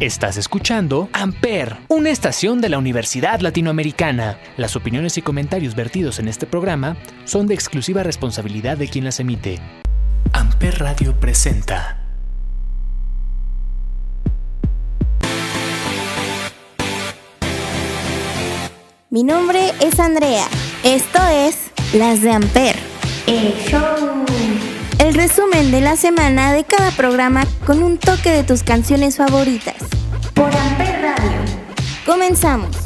Estás escuchando Amper, una estación de la Universidad Latinoamericana. Las opiniones y comentarios vertidos en este programa son de exclusiva responsabilidad de quien las emite. Amper Radio presenta. Mi nombre es Andrea. Esto es Las de Amper. El show. El resumen de la semana de cada programa con un toque de tus canciones favoritas. Por Amper Radio. Comenzamos.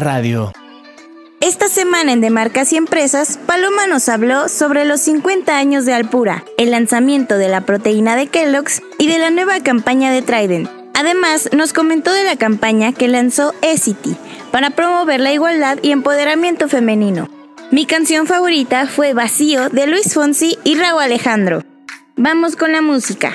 Radio. Esta semana en De Marcas y Empresas, Paloma nos habló sobre los 50 años de Alpura, el lanzamiento de la proteína de Kellogg's y de la nueva campaña de Trident. Además, nos comentó de la campaña que lanzó Essity para promover la igualdad y empoderamiento femenino. Mi canción favorita fue Vacío de Luis Fonsi y Raúl Alejandro. Vamos con la música.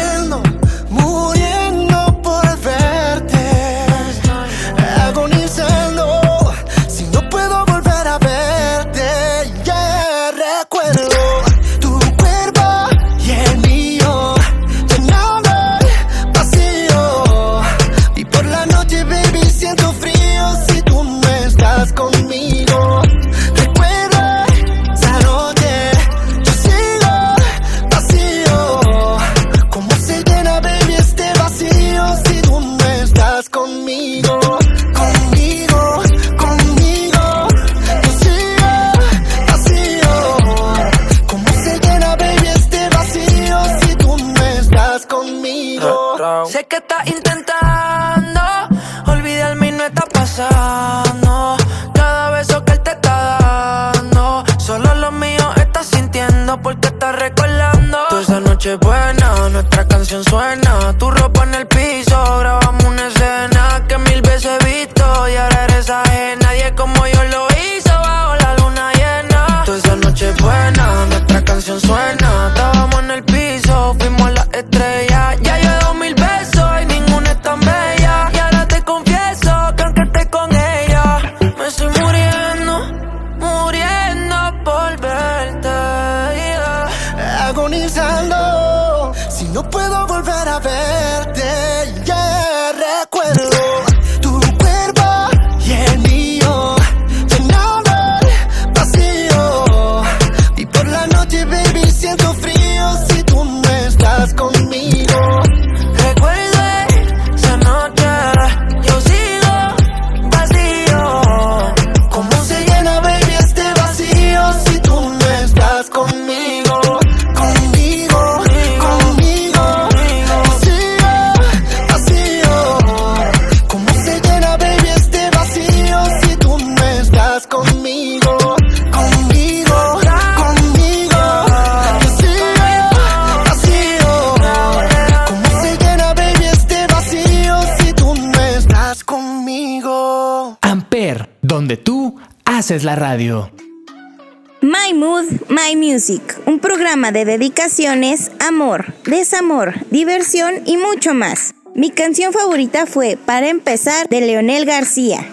Un programa de dedicaciones, amor, desamor, diversión y mucho más. Mi canción favorita fue Para empezar de Leonel García.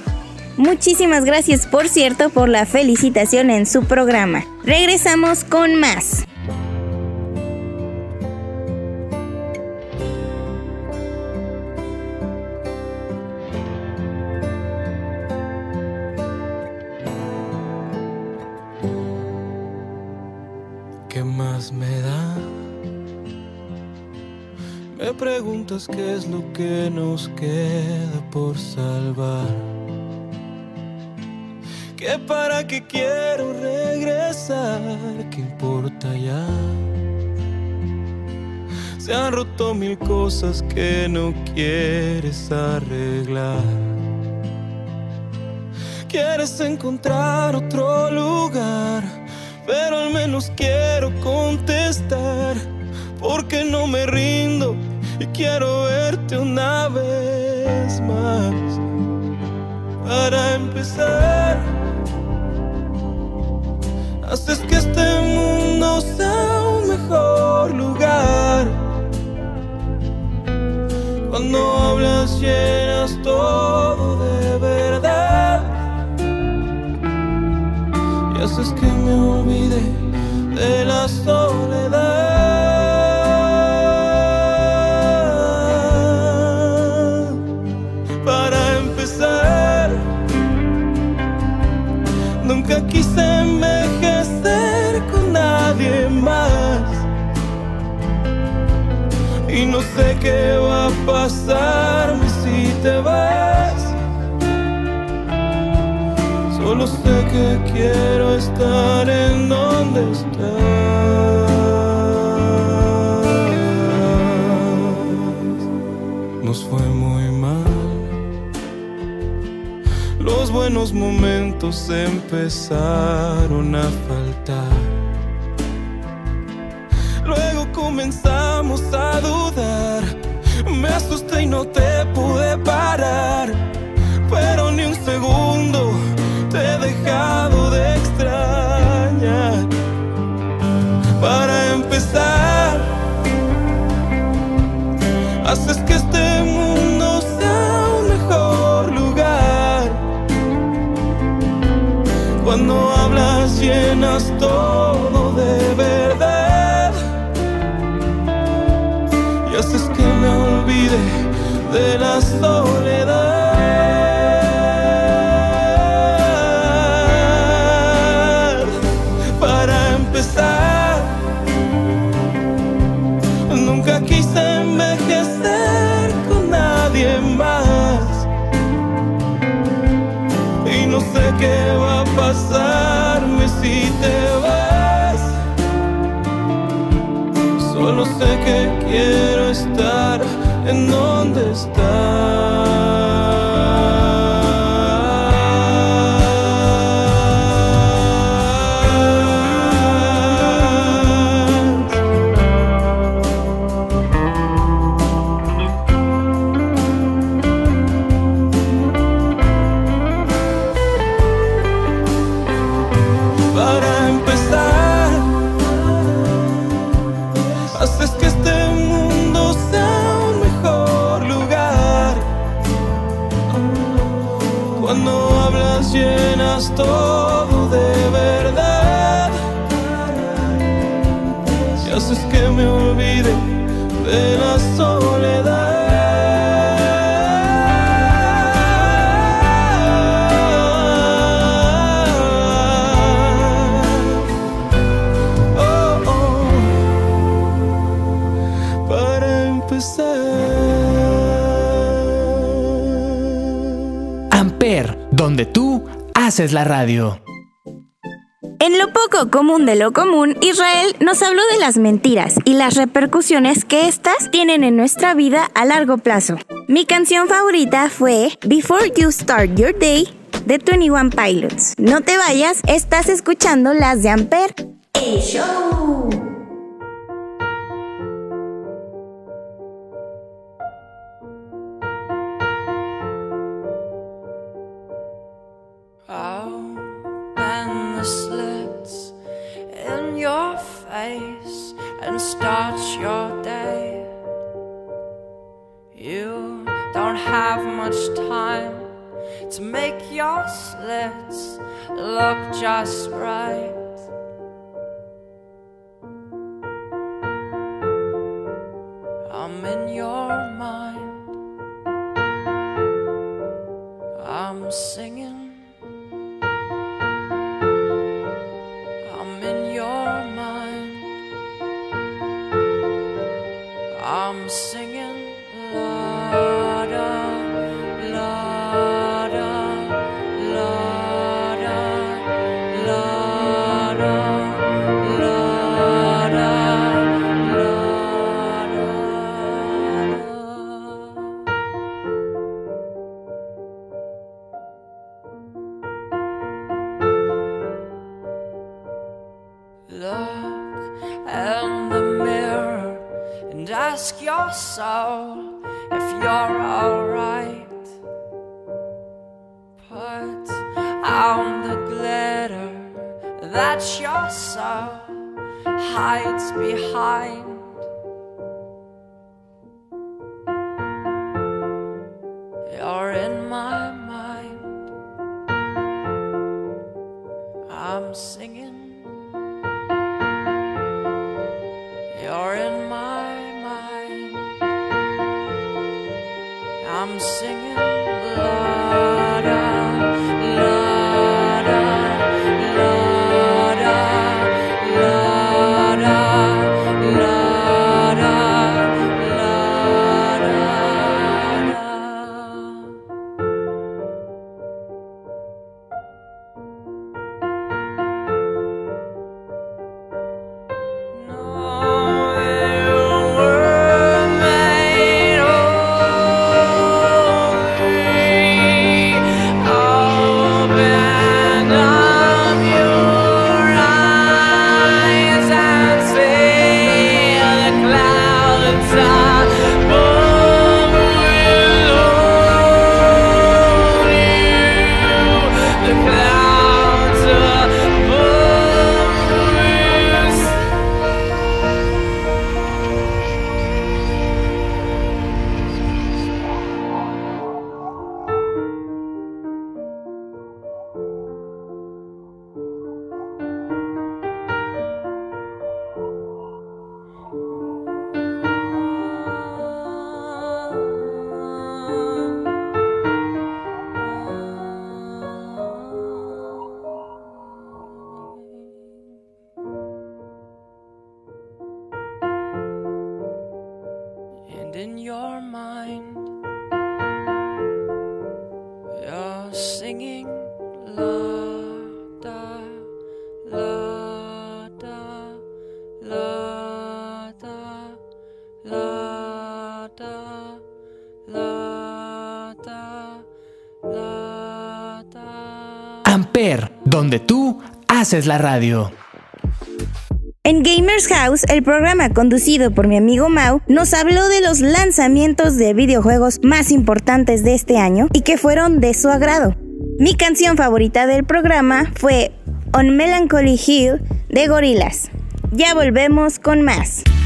Muchísimas gracias, por cierto, por la felicitación en su programa. Regresamos con más. Qué es lo que nos queda por salvar. Que para qué quiero regresar, ¿qué importa ya? Se han roto mil cosas que no quieres arreglar. Quieres encontrar otro lugar, pero al menos quiero contestar, porque no me rindo y quiero verte una vez más. Para empezar, haces que este mundo sea un mejor lugar. Cuando hablas llenas todo de verdad y haces que me olvide de la soledad. Qué va a pasarme si te vas. Solo sé que quiero estar en donde estás. Nos fue muy mal. Los buenos momentos empezaron a faltar. No te pude parar. Pero ni un segundo te he dejado de extrañar. Para empezar, haces que este mundo sea un mejor lugar. Cuando hablas llenas todo de verdad y haces que me olvide de la soledad. Para empezar, nunca quise envejecer con nadie más. Y no sé qué va a pasarme si te vas. Solo sé que quiero estás. Haces la radio. En lo poco común de lo común, Israel nos habló de las mentiras y las repercusiones que éstas tienen en nuestra vida a largo plazo. Mi canción favorita fue Before You Start Your Day de 21 Pilots. No te vayas, estás escuchando las de Amper. ¡El show! espaço. Haces la radio. En Gamers House, el programa conducido por mi amigo Mau, nos habló de los lanzamientos de videojuegos más importantes de este año y que fueron de su agrado. Mi canción favorita del programa fue On Melancholy Hill de Gorillaz. Oh, oh, oh, oh,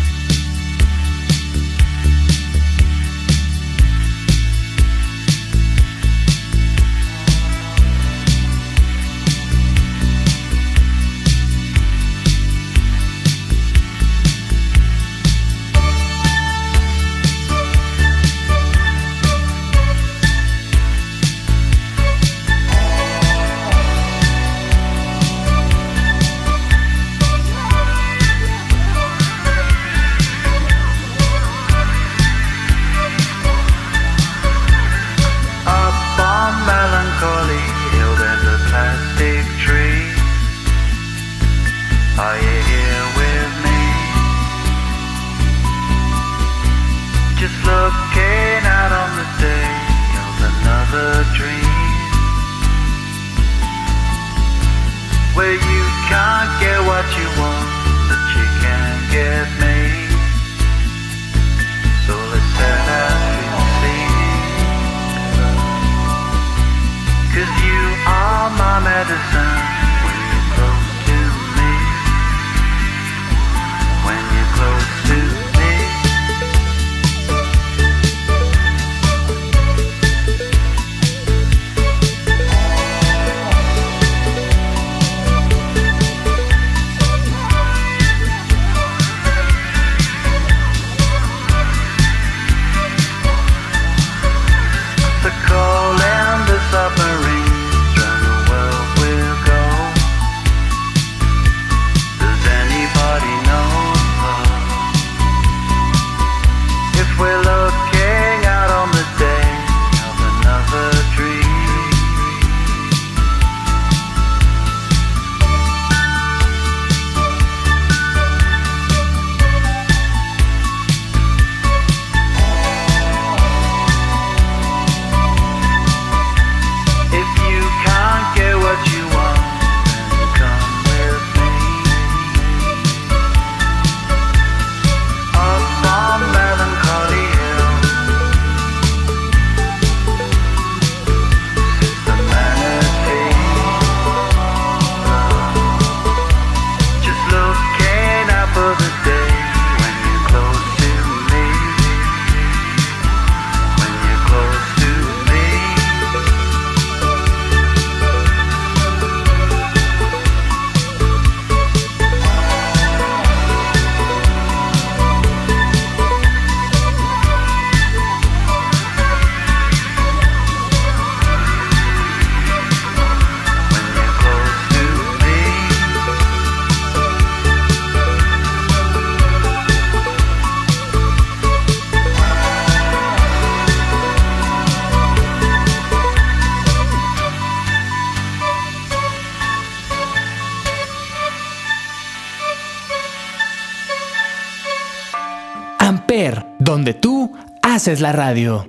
haces la radio.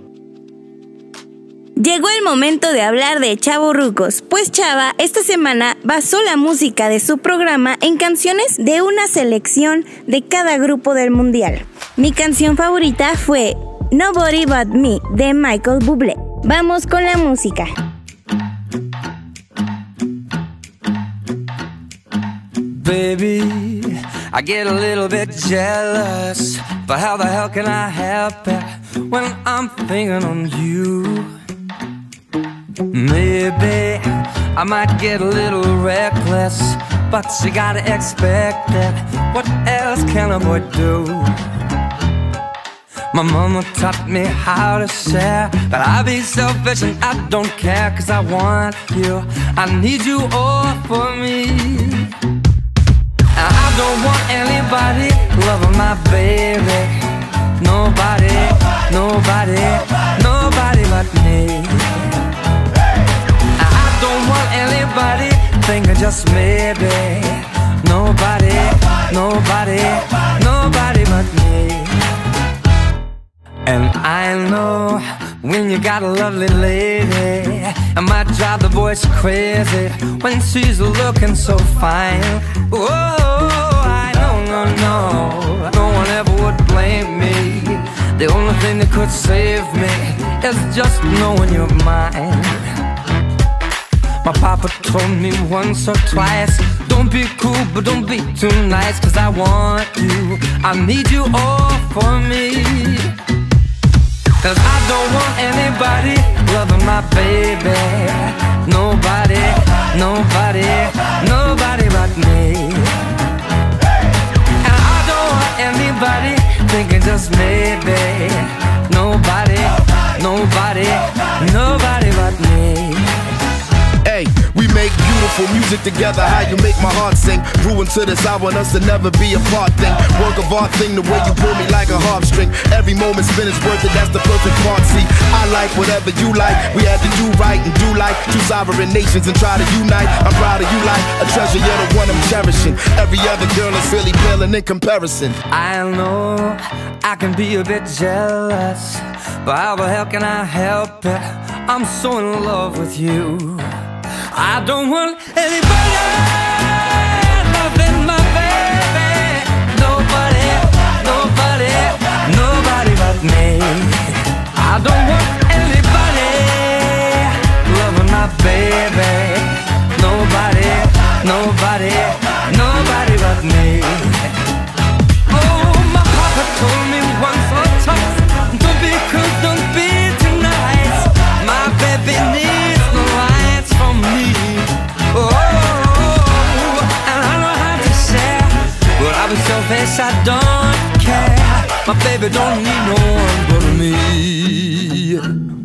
Llegó el momento de hablar de Chavo Rucos, pues Chava esta semana basó la música de su programa en canciones de una selección de cada grupo del mundial. Mi canción favorita fue Nobody But Me de Michael Bublé. Vamos con la música. Baby, I get a little bit jealous, but how the hell can I help it when I'm thinking on you? Maybe I might get a little reckless, but you gotta expect it. What else can a boy do? My mama taught me how to share, but I be selfish and I don't care, cause I want you. I need you all for me. I don't want anybody loving my baby. Nobody, nobody, nobody but me. I don't want anybody thinking just maybe. Nobody, nobody, nobody but me. And I know when you got a lovely lady, it might drive the boys crazy when she's looking so fine. Oh, I know, no, no, no one ever would blame me. The only thing that could save me is just knowing you're mine. My papa told me once or twice Don't be cool, but don't be too nice Cause I want you, I need you all for me. Cause I don't want anybody loving my baby. Nobody, nobody, nobody but me. And I don't want anybody thinking just maybe. Nobody, nobody, nobody but me beautiful music together. How you make my heart sing. Grew into this, I want us to never be apart thing. Work of art thing, the way you pull me like a harp string. Every moment spent is worth it, that's the perfect part. See, I like whatever you like. We had to do right and do like two sovereign nations and try to unite. I'm proud of you like a treasure, you're the one I'm cherishing. Every other girl is really paling in comparison. I know I can be a bit jealous, but how the hell can I help it? I'm so in love with you. I don't want anybody loving my baby. Nobody, nobody, nobody but me. I don't want anybody loving my baby. Nobody, nobody, nobody but me. Oh, my papa told me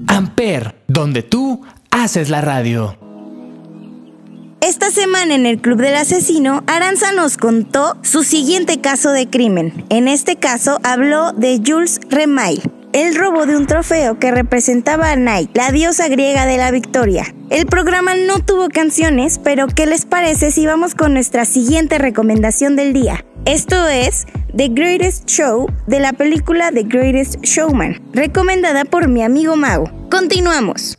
Amper, donde tú haces la radio. Esta semana en el Club del Asesino, Aranza nos contó su siguiente caso de crimen. En este caso habló de Jules Remail, el robo de un trofeo que representaba a Nike, la diosa griega de la victoria. El programa no tuvo canciones, pero ¿qué les parece si vamos con nuestra siguiente recomendación del día? Esto es The Greatest Show de la película The Greatest Showman, recomendada por mi amigo Mago. Continuamos.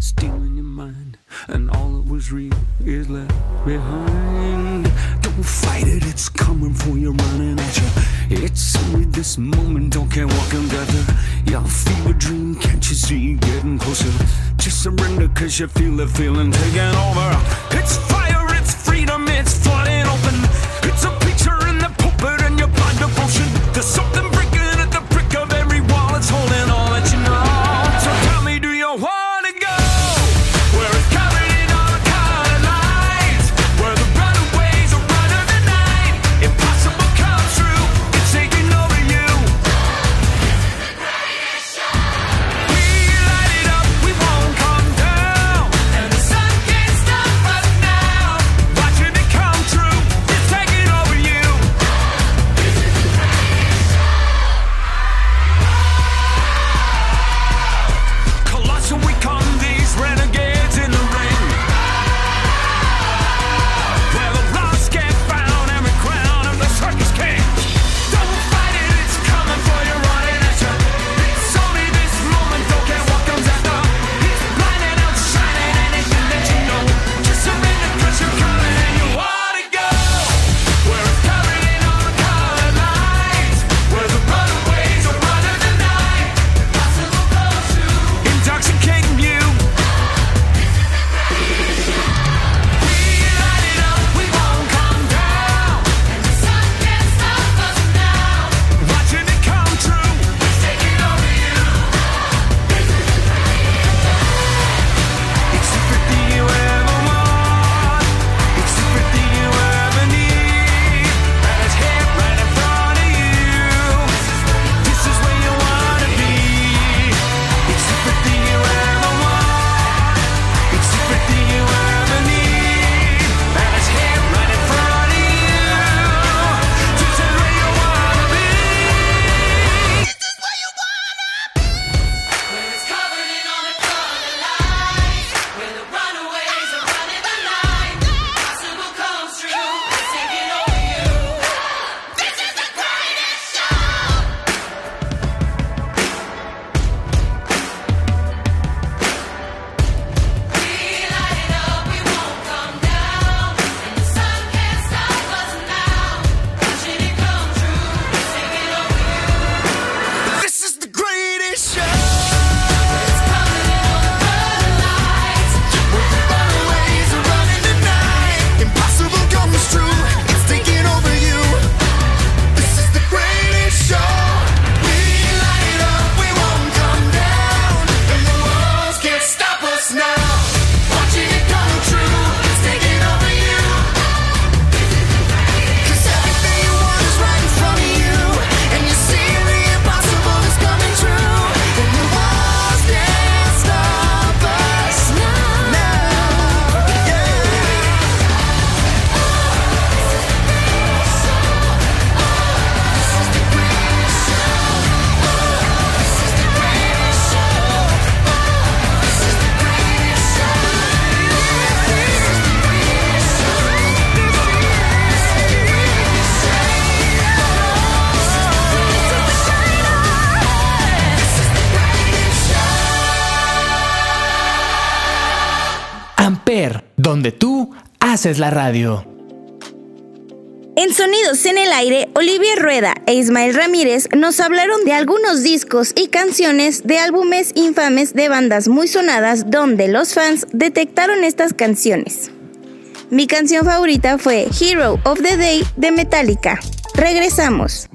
stealing your mind, and all that was real is left behind. Don't fight it, it's coming for you, running at you. It's only this moment, don't care what can gather. Your fever dream, can't you see getting closer? Just surrender, cause you feel the feeling taking over. It's fire, it's freedom, it's flooding open. It's a picture in the pulpit and your blind devotion. There's something haces la radio. En Sonidos en el Aire, Olivia Rueda e Ismael Ramírez nos hablaron de algunos discos y canciones de álbumes infames de bandas muy sonadas donde los fans detectaron estas canciones. Mi canción favorita fue Hero of the Day de Metallica. Regresamos.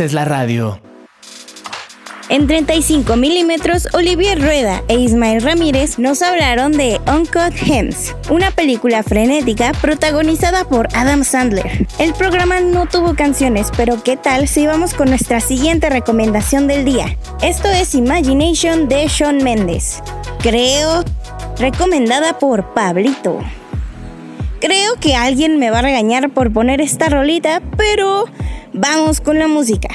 Haces la radio. En 35 milímetros, Olivier Rueda e Ismael Ramírez nos hablaron de Uncut Gems, una película frenética protagonizada por Adam Sandler. El programa no tuvo canciones, pero ¿qué tal si vamos con nuestra siguiente recomendación del día? Esto es Imagination de Sean Mendes. Creo, recomendada por Pablito. Creo que alguien me va a regañar por poner esta rolita, pero vamos con la música.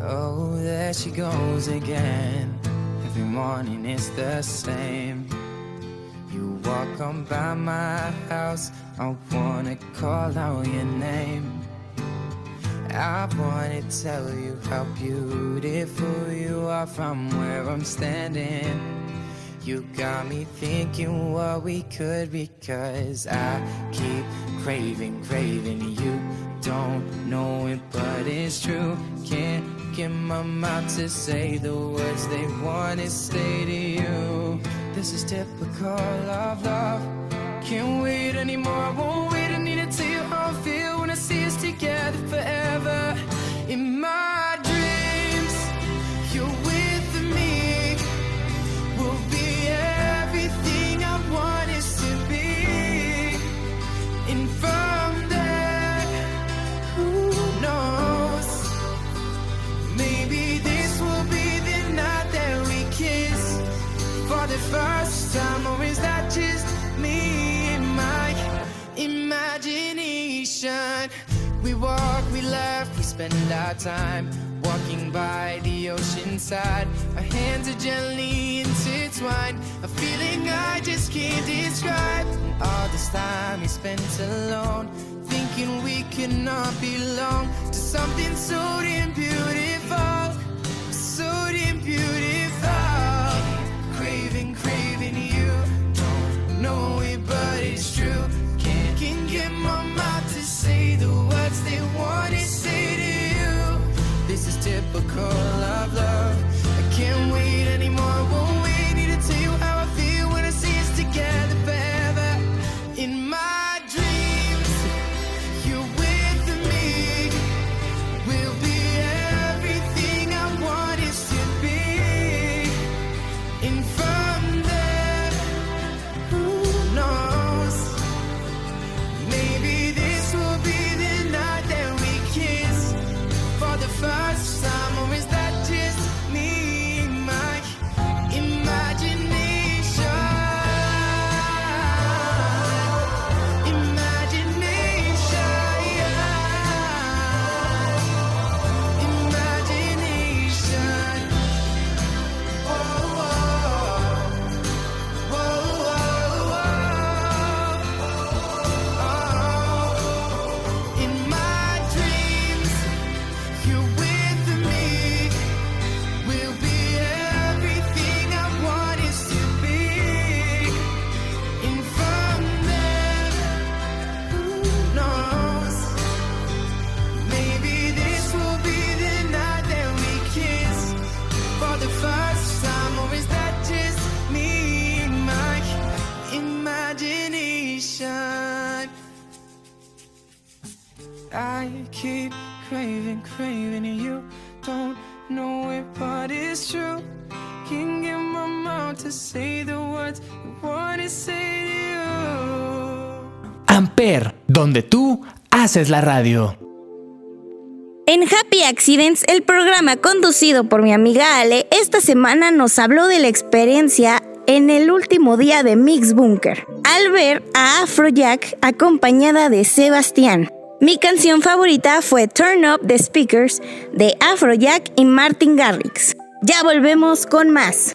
Oh, there she goes again. Every morning it's the same. You walk on by my house, I wanna call out your name. I wanna tell you how beautiful you are from where I'm standing. You got me thinking what we could be, cause I keep craving, craving you. Don't know it, but it's true. Can't get my mouth to say the words they wanna say to you. This is typical of love. Can't wait anymore, won't wait. I need to tell you I feel when I see us together forever. Imagination? We walk, we laugh, we spend our time walking by the ocean side. Our hands are gently intertwined, a feeling I just can't describe. And all this time we spent alone, thinking we could not belong to something so damn beautiful, so damn beautiful. Haces la radio. En Happy Accidents, el programa conducido por mi amiga Ale, esta semana nos habló de la experiencia en el último día de Mix Bunker, al ver a Afrojack acompañada de Sebastián. Mi canción favorita fue Turn Up the Speakers de Afrojack y Martin Garrix. Ya volvemos con más.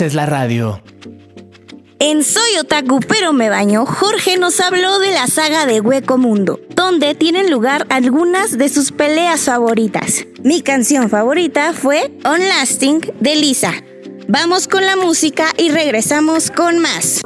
Es la radio? En Soy Otaku pero me baño, Jorge nos habló de la saga de Hueco Mundo, donde tienen lugar algunas de sus peleas favoritas. Mi canción favorita fue On Lasting de Lisa. Vamos con la música y regresamos con más.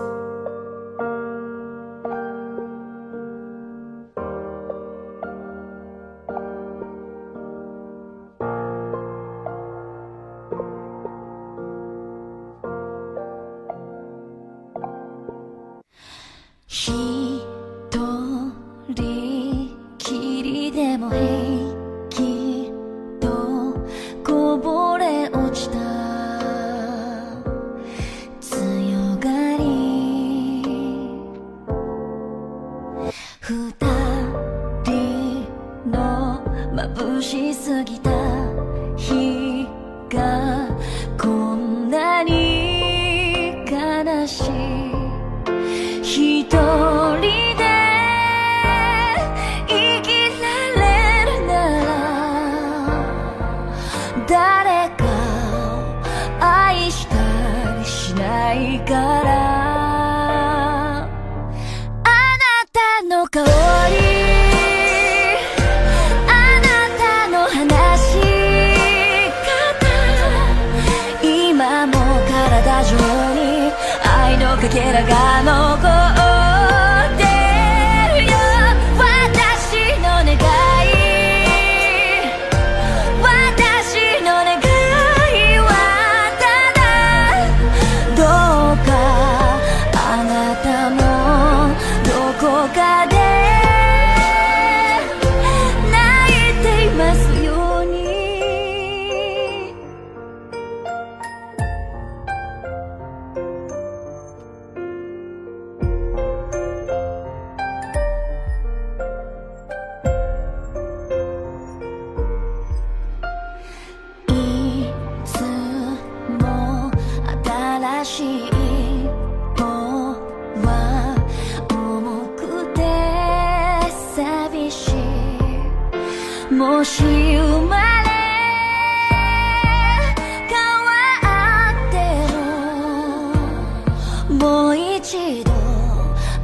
一度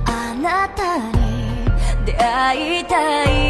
あなたに出会いたい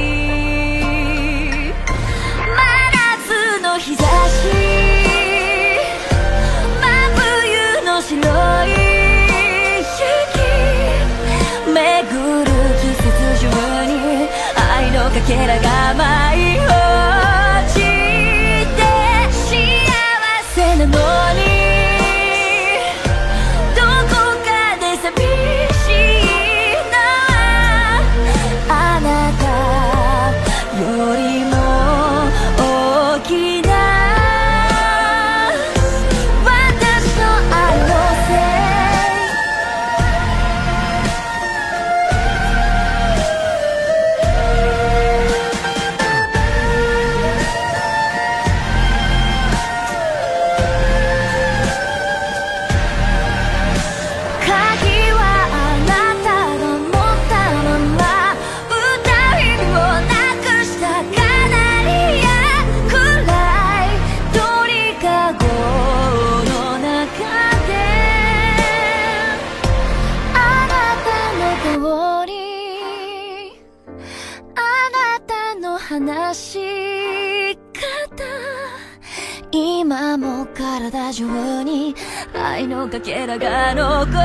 no go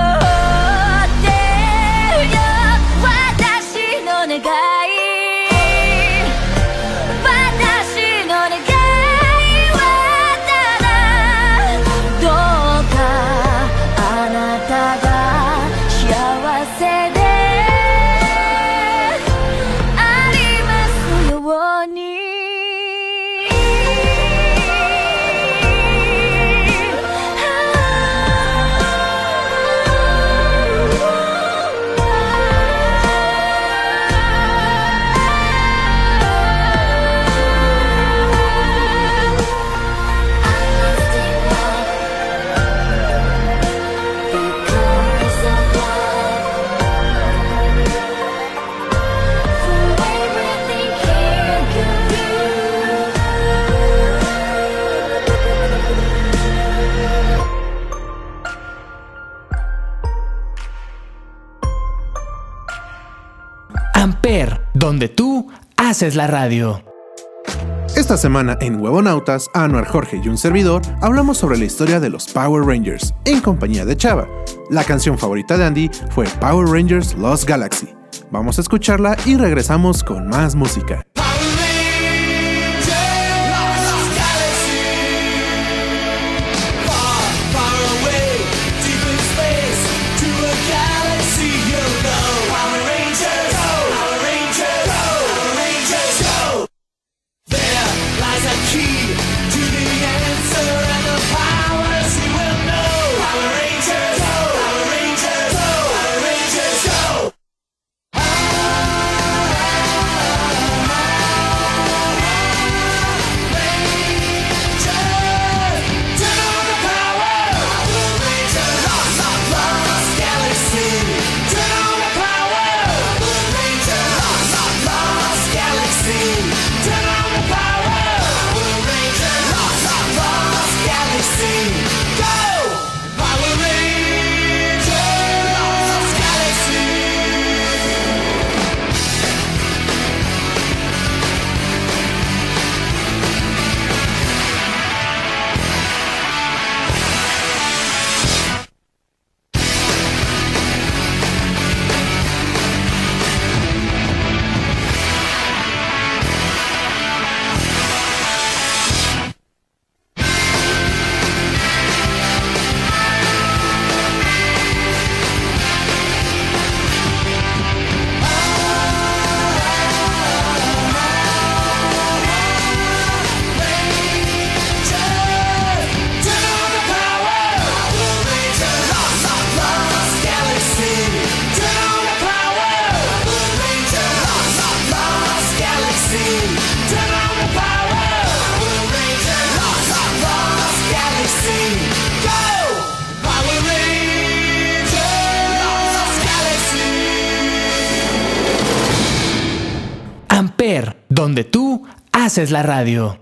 haces la radio. Esta semana en Huevonautas, Anuar Jorge y un servidor hablamos sobre la historia de los Power Rangers en compañía de Chava. La canción favorita de Andy fue Power Rangers Lost Galaxy. Vamos a escucharla y regresamos con más música. Haces la radio.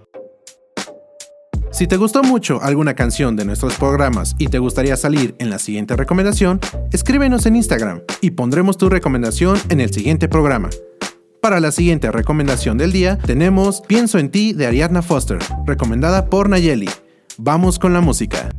Si te gustó mucho alguna canción de nuestros programas y te gustaría salir en la siguiente recomendación, escríbenos en Instagram y pondremos tu recomendación en el siguiente programa. Para la siguiente recomendación del día tenemos Pienso en ti de Ariadna Foster, recomendada por Nayeli. Vamos con la música.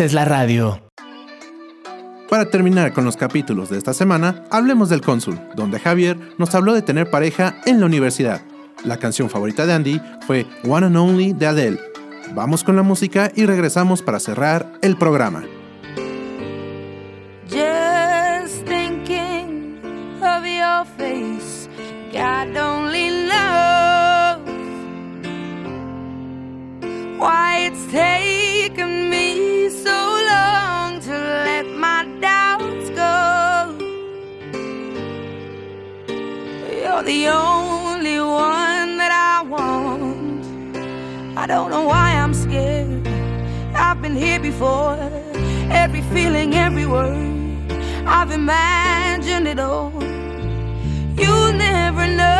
es la radio. Para terminar con los capítulos de esta semana, hablemos del cónsul, donde Javier nos habló de tener pareja en la universidad. La canción favorita de Andy fue One and Only de Adele. Vamos con la música y regresamos para cerrar el programa. Just thinking of your face, God only knows why it's the only one that I want. I don't know why I'm scared. I've been here before. Every feeling, every word, I've imagined it all. You never know.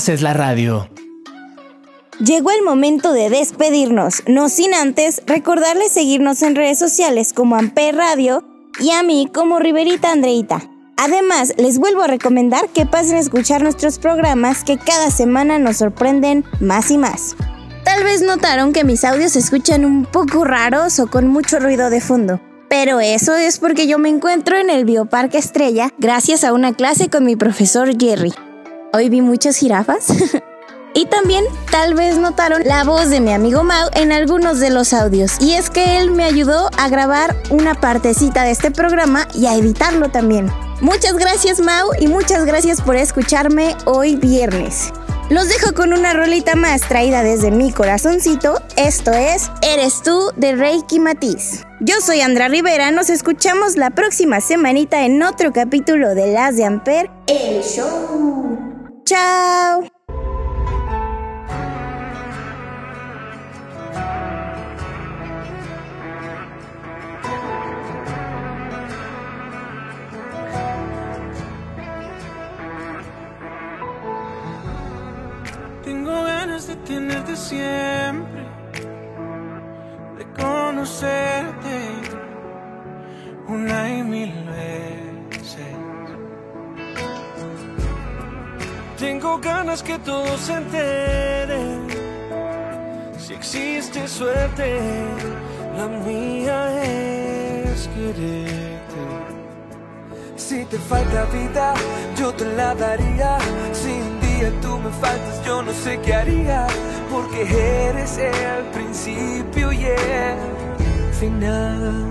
Haces la radio. Llegó el momento de despedirnos, no sin antes recordarles seguirnos en redes sociales como Amper Radio y a mí como Riverita Andreita. Además, les vuelvo a recomendar que pasen a escuchar nuestros programas que cada semana nos sorprenden más y más. Tal vez notaron que mis audios se escuchan un poco raros o con mucho ruido de fondo. Pero eso es porque yo me encuentro en el Bioparque Estrella gracias a una clase con mi profesor Jerry. Hoy vi muchas jirafas. y también tal vez notaron la voz de mi amigo Mau en algunos de los audios. Y es que él me ayudó a grabar una partecita de este programa y a editarlo también. Muchas gracias Mau y muchas gracias por escucharme hoy viernes. Los dejo con una rolita más traída desde mi corazoncito. Esto es Eres tú de Reiki Matiz. Yo soy Andra Rivera, nos escuchamos la próxima semanita en otro capítulo de Las de Amper, el show. Chao. Tengo ganas de tenerte siempre, de conocerte una y mil veces. Tengo ganas que todos se enteren. Si existe suerte, la mía es quererte. Si te falta vida, yo te la daría. Si un día tú me faltas, yo no sé qué haría. Porque eres el principio y el final.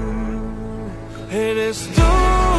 Eres tú.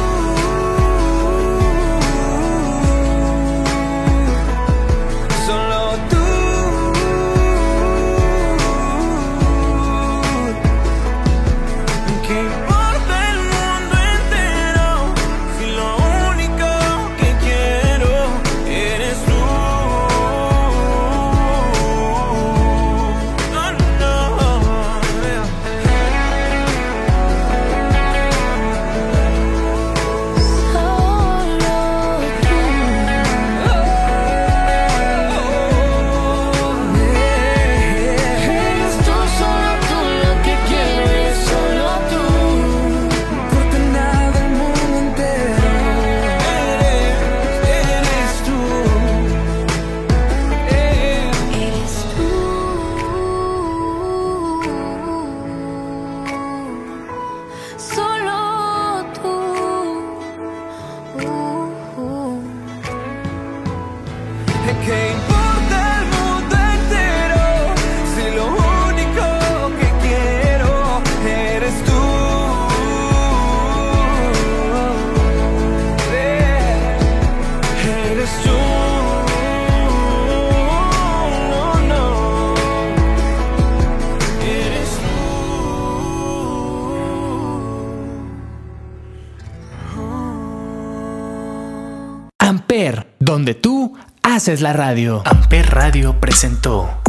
Donde tú haces la radio. Amper Radio presentó